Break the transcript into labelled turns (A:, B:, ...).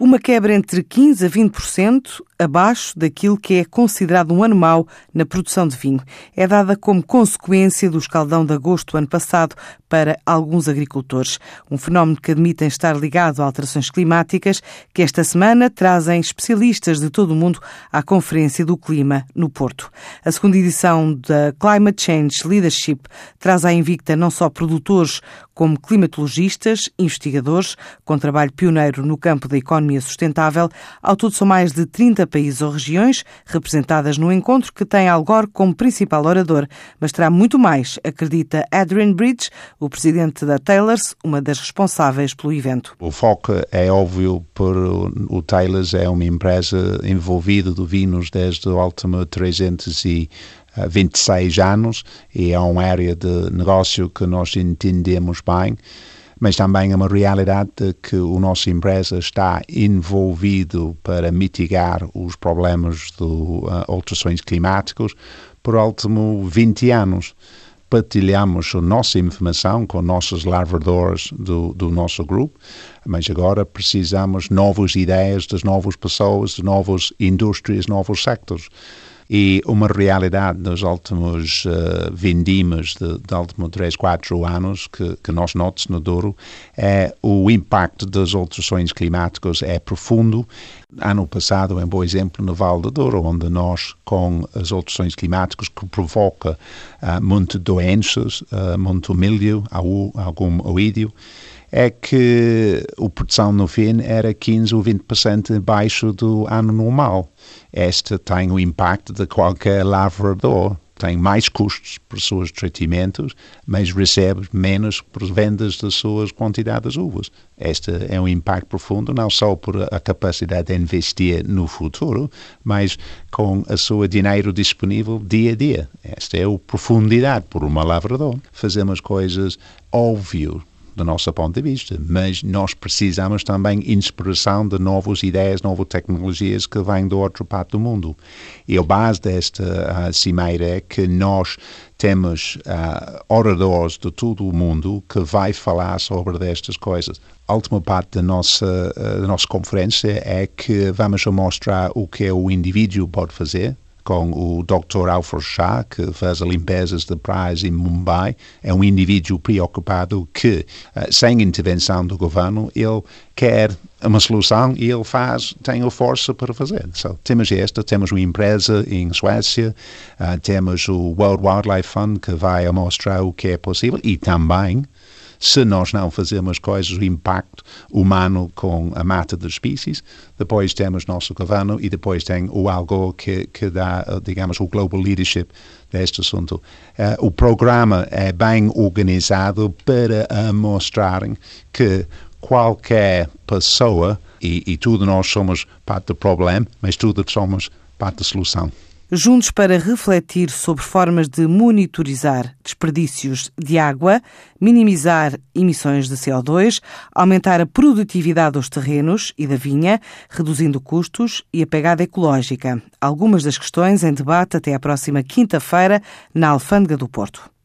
A: Uma quebra entre 15% a 20% abaixo daquilo que é considerado um ano mau na produção de vinho. É dada como consequência do escaldão de agosto do ano passado para alguns agricultores. Um fenómeno que admitem estar ligado a alterações climáticas que esta semana trazem especialistas de todo o mundo à Conferência do Clima no Porto. A segunda edição da Climate Change Leadership traz à Invicta não só produtores como climatologistas, investigadores, com trabalho pioneiro no campo da economia sustentável. Ao todo são mais de 30 países ou regiões representadas no encontro que tem Algor como principal orador, mas terá muito mais, acredita Adrian Bridge, o presidente da Taylors, uma das responsáveis pelo evento.
B: O foco é óbvio por o Taylors é uma empresa envolvida do vinhos desde o último 326 anos e é uma área de negócio que nós entendemos bem mas também é uma realidade que o nosso empresa está envolvido para mitigar os problemas de uh, alterações climáticas por último 20 anos. Partilhamos a nossa informação com nossos lavradores do, do nosso grupo, mas agora precisamos novas ideias das novas pessoas, de novas indústrias, novos sectores e uma realidade nos últimos uh, vindimas de, de últimos 3, 4 anos que, que nós notamos no Douro é o impacto das alterações climáticas é profundo. Ano passado é um bom exemplo no Vale do Douro, onde nós, com as alterações climáticas que provoca uh, muito doenças, uh, muito milho, algum oídio, é que a produção no fim era 15 ou 20% abaixo do ano normal. Este tem o impacto de qualquer lavrador. Tem mais custos por seus tratamentos, mas recebe menos por vendas das suas quantidades de uvas. Este é um impacto profundo, não só por a capacidade de investir no futuro, mas com o seu dinheiro disponível dia a dia. Esta é a profundidade por uma lavrador. Fazemos coisas óbvias do nosso ponto de vista, mas nós precisamos também inspiração de novas ideias, novas tecnologias que vêm do outro parte do mundo. E a base desta uh, cimeira é que nós temos uh, oradores de todo o mundo que vai falar sobre destas coisas. A última parte da nossa, uh, da nossa conferência é que vamos mostrar o que o indivíduo pode fazer, com o Dr. Alfred Shah, que faz limpezas de praias em Mumbai. É um indivíduo preocupado que, eh, sem intervenção do governo, ele quer uma solução e ele faz, tem a força para fazer. So, temos esta, temos uma empresa em Suécia, uh, temos o World Wildlife Fund que vai mostrar o que é possível e também se nós não fazemos coisas, o impacto humano com a mata das espécies. Depois temos nosso governo e depois tem o algo que, que dá, digamos, o global leadership deste assunto. Uh, o programa é bem organizado para mostrarem que qualquer pessoa, e, e tudo nós somos parte do problema, mas tudo somos parte da solução
A: juntos para refletir sobre formas de monitorizar desperdícios de água, minimizar emissões de CO2, aumentar a produtividade dos terrenos e da vinha, reduzindo custos e a pegada ecológica. Algumas das questões em debate até a próxima quinta-feira na Alfândega do Porto.